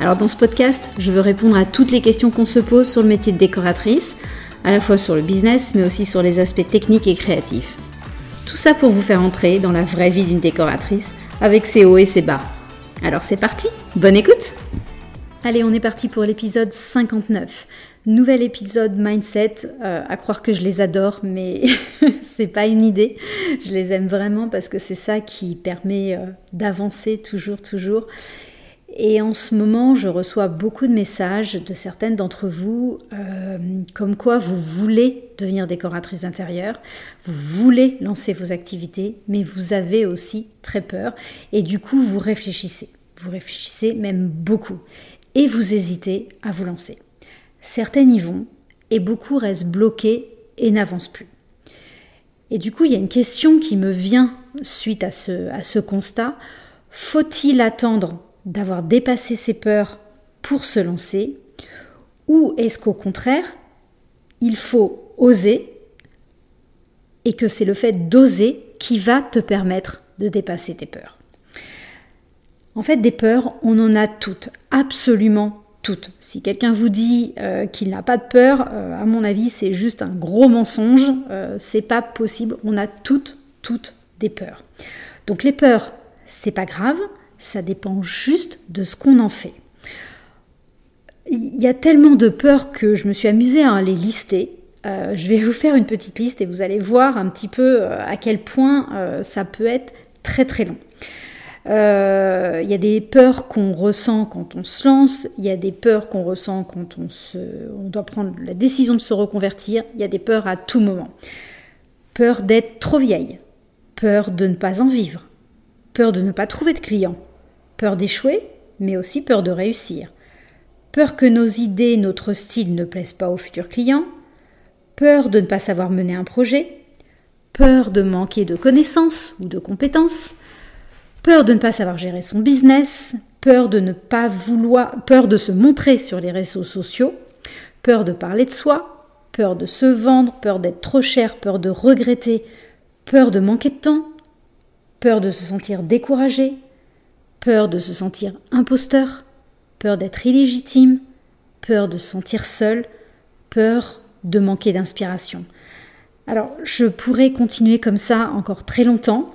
Alors dans ce podcast, je veux répondre à toutes les questions qu'on se pose sur le métier de décoratrice, à la fois sur le business, mais aussi sur les aspects techniques et créatifs. Tout ça pour vous faire entrer dans la vraie vie d'une décoratrice, avec ses hauts et ses bas. Alors c'est parti, bonne écoute Allez, on est parti pour l'épisode 59. Nouvel épisode mindset, euh, à croire que je les adore, mais c'est pas une idée. Je les aime vraiment parce que c'est ça qui permet euh, d'avancer toujours, toujours. Et en ce moment, je reçois beaucoup de messages de certaines d'entre vous, euh, comme quoi vous voulez devenir décoratrice intérieure, vous voulez lancer vos activités, mais vous avez aussi très peur. Et du coup, vous réfléchissez. Vous réfléchissez même beaucoup. Et vous hésitez à vous lancer. Certaines y vont, et beaucoup restent bloqués et n'avancent plus. Et du coup, il y a une question qui me vient suite à ce, à ce constat. Faut-il attendre d'avoir dépassé ses peurs pour se lancer Ou est-ce qu'au contraire, il faut oser et que c'est le fait d'oser qui va te permettre de dépasser tes peurs? En fait, des peurs, on en a toutes, absolument toutes. Si quelqu'un vous dit euh, qu'il n'a pas de peur, euh, à mon avis, c'est juste un gros mensonge. Euh, c'est pas possible. On a toutes, toutes des peurs. Donc les peurs, c'est pas grave. Ça dépend juste de ce qu'on en fait. Il y a tellement de peurs que je me suis amusée à les lister. Euh, je vais vous faire une petite liste et vous allez voir un petit peu euh, à quel point euh, ça peut être très très long. Il y a des peurs qu'on ressent quand on se lance, il y a des peurs qu'on ressent quand on, se, on doit prendre la décision de se reconvertir, il y a des peurs à tout moment. Peur d'être trop vieille, peur de ne pas en vivre, peur de ne pas trouver de clients, Peur d'échouer, mais aussi peur de réussir. Peur que nos idées, notre style ne plaisent pas aux futurs clients. Peur de ne pas savoir mener un projet. Peur de manquer de connaissances ou de compétences. Peur de ne pas savoir gérer son business. Peur de ne pas vouloir, peur de se montrer sur les réseaux sociaux. Peur de parler de soi. Peur de se vendre. Peur d'être trop cher. Peur de regretter. Peur de manquer de temps. Peur de se sentir découragé peur de se sentir imposteur, peur d'être illégitime, peur de se sentir seul, peur de manquer d'inspiration. Alors, je pourrais continuer comme ça encore très longtemps.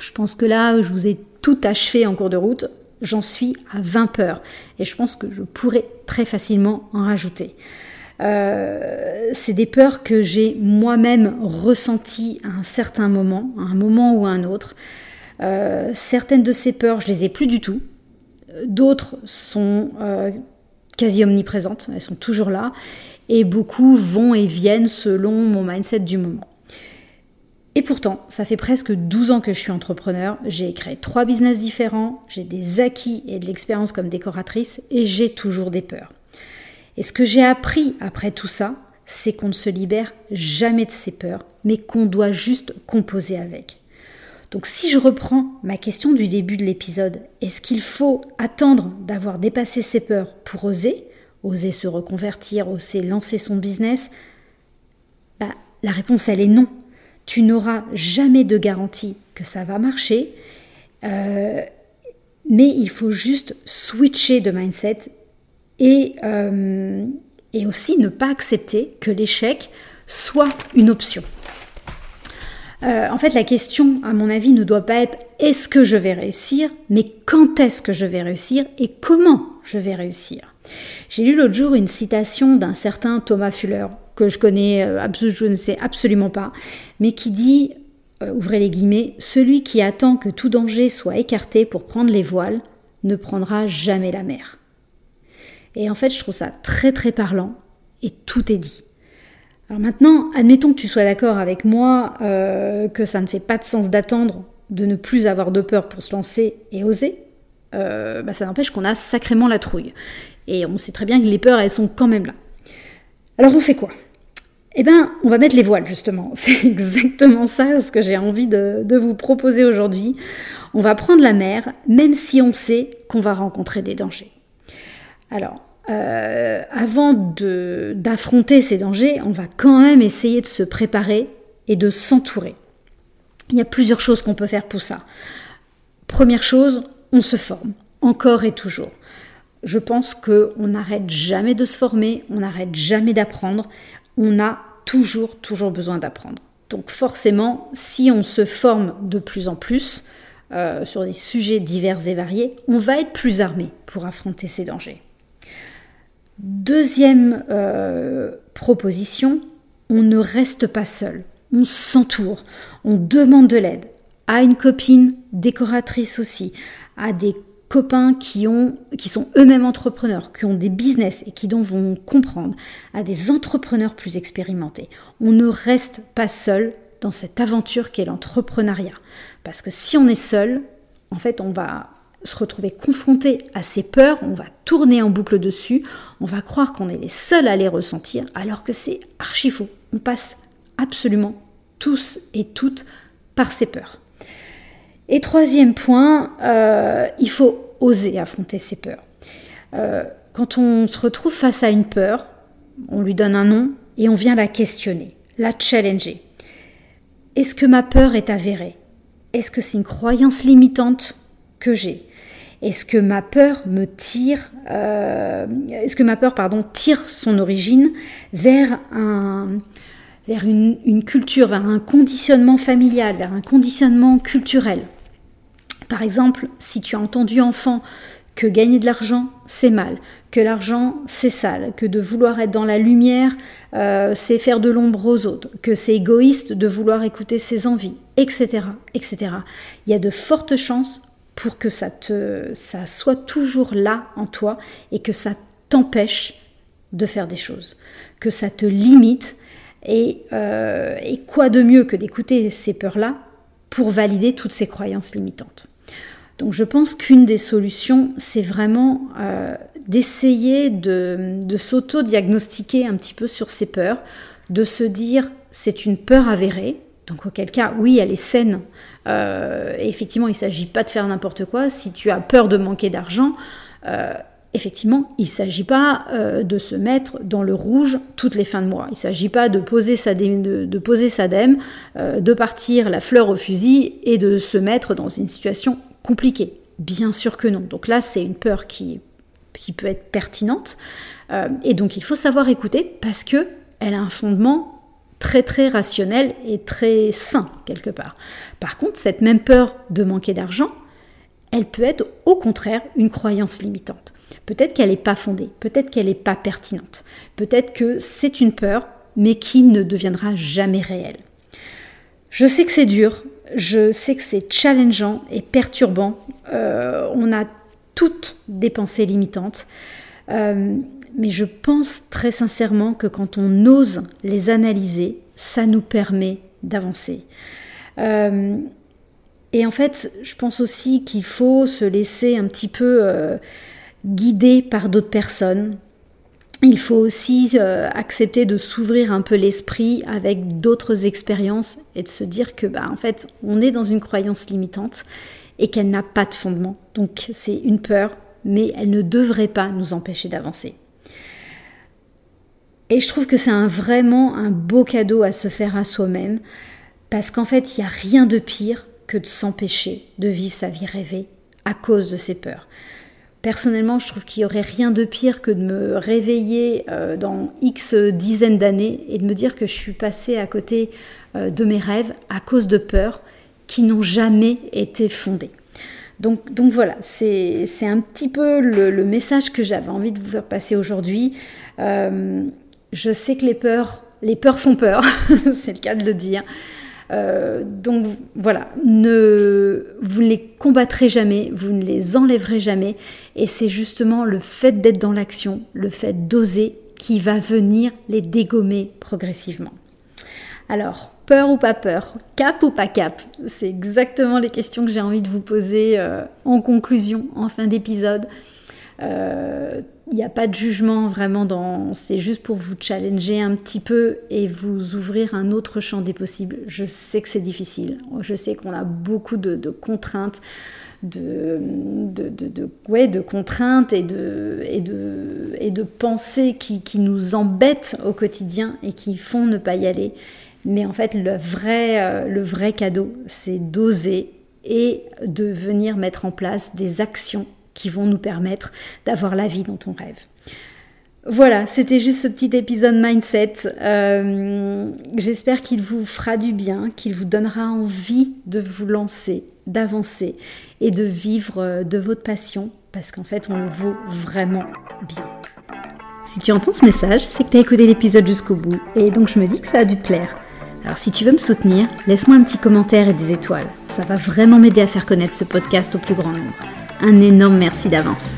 Je pense que là, je vous ai tout achevé en cours de route. J'en suis à 20 peurs. Et je pense que je pourrais très facilement en rajouter. Euh, c'est des peurs que j'ai moi-même ressenties à un certain moment, à un moment ou à un autre. Euh, certaines de ces peurs, je les ai plus du tout. D'autres sont euh, quasi omniprésentes, elles sont toujours là. Et beaucoup vont et viennent selon mon mindset du moment. Et pourtant, ça fait presque 12 ans que je suis entrepreneur. J'ai créé trois business différents, j'ai des acquis et de l'expérience comme décoratrice et j'ai toujours des peurs. Et ce que j'ai appris après tout ça, c'est qu'on ne se libère jamais de ses peurs, mais qu'on doit juste composer avec. Donc si je reprends ma question du début de l'épisode, est-ce qu'il faut attendre d'avoir dépassé ses peurs pour oser Oser se reconvertir, oser lancer son business? Bah, La réponse, elle est non. Tu n'auras jamais de garantie que ça va marcher, euh, mais il faut juste switcher de mindset et, euh, et aussi ne pas accepter que l'échec soit une option. Euh, en fait, la question, à mon avis, ne doit pas être est-ce que je vais réussir, mais quand est-ce que je vais réussir et comment je vais réussir. J'ai lu l'autre jour une citation d'un certain Thomas Fuller, que je connais, euh, je ne sais absolument pas, mais qui dit, euh, ouvrez les guillemets, celui qui attend que tout danger soit écarté pour prendre les voiles ne prendra jamais la mer. Et en fait, je trouve ça très très parlant et tout est dit. Alors maintenant, admettons que tu sois d'accord avec moi euh, que ça ne fait pas de sens d'attendre de ne plus avoir de peur pour se lancer et oser. Euh, bah, ça n'empêche qu'on a sacrément la trouille. Et on sait très bien que les peurs, elles sont quand même là. Alors on fait quoi? Eh bien, on va mettre les voiles, justement. C'est exactement ça ce que j'ai envie de, vous proposer aujourd'hui. On va prendre la mer, même si on sait qu'on va rencontrer des dangers. Alors, euh, avant d'affronter ces dangers, on va quand même essayer de se préparer et de s'entourer. Il y a plusieurs choses qu'on peut faire pour ça. Première chose, on se forme, encore et toujours. Je pense qu'on n'arrête jamais de se former, on n'arrête jamais d'apprendre, on a toujours, toujours besoin d'apprendre. Donc forcément, si on se forme de plus en plus euh, sur des sujets divers et variés, on va être plus armé pour affronter ces dangers. Deuxième euh, proposition, on ne reste pas seul, on s'entoure, on demande de l'aide à une copine décoratrice aussi, à des copains qui, ont, qui sont eux-mêmes entrepreneurs, qui ont des business et qui donc vont comprendre, à des entrepreneurs plus expérimentés. On ne reste pas seul dans cette aventure qu'est l'entrepreneuriat. Parce que si on est seul, en fait, on va se retrouver confronté à ces peurs, on va tourner en boucle dessus, on va croire qu'on est les seuls à les ressentir, alors que c'est archi faux. On passe absolument tous et toutes par ces peurs. Et troisième point, euh, il faut oser affronter ses peurs. Euh, quand on se retrouve face à une peur, on lui donne un nom et on vient la questionner, la challenger. Est-ce que ma peur est avérée? Est-ce que c'est une croyance limitante? Que j'ai Est-ce que ma peur me tire euh, Est-ce que ma peur, pardon, tire son origine vers un vers une culture, vers un conditionnement familial, vers un conditionnement culturel? Par exemple, si tu as entendu enfant que gagner de l'argent, c'est mal, que l'argent, c'est sale, que de vouloir être dans la lumière, euh, c'est faire de l'ombre aux autres, que c'est égoïste de vouloir écouter ses envies, etc., etc. Il y a de fortes chances pour que ça, te, soit toujours là en toi et que ça t'empêche de faire des choses, que ça te limite. Et, euh, et quoi de mieux que d'écouter ces peurs-là pour valider toutes ces croyances limitantes donc je pense qu'une des solutions, c'est vraiment euh, d'essayer de, s'auto-diagnostiquer un petit peu sur ces peurs, de se dire c'est une peur avérée, donc auquel cas oui elle est saine, euh, et effectivement il ne s'agit pas de faire n'importe quoi, si tu as peur de manquer d'argent, euh, effectivement, il ne s'agit pas de se mettre dans le rouge toutes les fins de mois. Il ne s'agit pas de poser sa dème, de, sa dème, de partir la fleur au fusil et de se mettre dans une situation compliqué Bien sûr que non. Donc là, c'est une peur qui, qui peut être pertinente. Euh, et donc, il faut savoir écouter parce que elle a un fondement très très rationnel et très sain quelque part. Par contre, cette même peur de manquer d'argent, elle peut être au contraire une croyance limitante. Peut-être qu'elle n'est pas fondée, peut-être qu'elle n'est pas pertinente, peut-être que c'est une peur, mais qui ne deviendra jamais réelle. Je sais que c'est dur, je sais que c'est challengeant et perturbant. Euh, on a toutes des pensées limitantes. Euh, mais je pense très sincèrement que quand on ose les analyser, ça nous permet d'avancer. Euh, et en fait, je pense aussi qu'il faut se laisser un petit peu guider par d'autres personnes, il faut aussi euh, accepter de s'ouvrir un peu l'esprit avec d'autres expériences et de se dire que bah, en fait on est dans une croyance limitante et qu'elle n'a pas de fondement. Donc c'est une peur, mais elle ne devrait pas nous empêcher d'avancer. Et je trouve que c'est un, vraiment un beau cadeau à se faire à soi-même parce qu'en fait il n'y a rien de pire que de s'empêcher de vivre sa vie rêvée à cause de ses peurs. Personnellement, je trouve qu'il n'y aurait rien de pire que de me réveiller euh, dans X dizaines d'années et de me dire que je suis passée à côté euh, de mes rêves à cause de peurs qui n'ont jamais été fondées. Donc, voilà, c'est un petit peu le, message que j'avais envie de vous faire passer aujourd'hui. Euh, je sais que les peurs, les peurs font peur, c'est le cas de le dire. Euh, donc voilà, ne, vous ne les combattrez jamais, vous ne les enlèverez jamais. Et c'est justement le fait d'être dans l'action, le fait d'oser qui va venir les dégommer progressivement. Alors, peur ou pas peur, cap ou pas cap C'est exactement les questions que j'ai envie de vous poser euh, en conclusion, en fin d'épisode. Euh, il n'y a pas de jugement vraiment dans. C'est juste pour vous challenger un petit peu et vous ouvrir un autre champ des possibles. Je sais que c'est difficile. Je sais qu'on a beaucoup de, contraintes, de, de, de, ouais, de contraintes et de, et de, et de pensées qui, qui nous embêtent au quotidien et qui font ne pas y aller. Mais en fait, le vrai, euh, le vrai cadeau, c'est d'oser et de venir mettre en place des actions qui vont nous permettre d'avoir la vie dont on rêve. Voilà, c'était juste ce petit épisode mindset. Euh, j'espère qu'il vous fera du bien, qu'il vous donnera envie de vous lancer, d'avancer et de vivre euh, de votre passion, parce qu'en fait, on le vaut vraiment bien. Si tu entends ce message, c'est que tu as écouté l'épisode jusqu'au bout, et donc je me dis que ça a dû te plaire. Alors si tu veux me soutenir, laisse-moi un petit commentaire et des étoiles. Ça va vraiment m'aider à faire connaître ce podcast au plus grand nombre. Un énorme merci d'avance.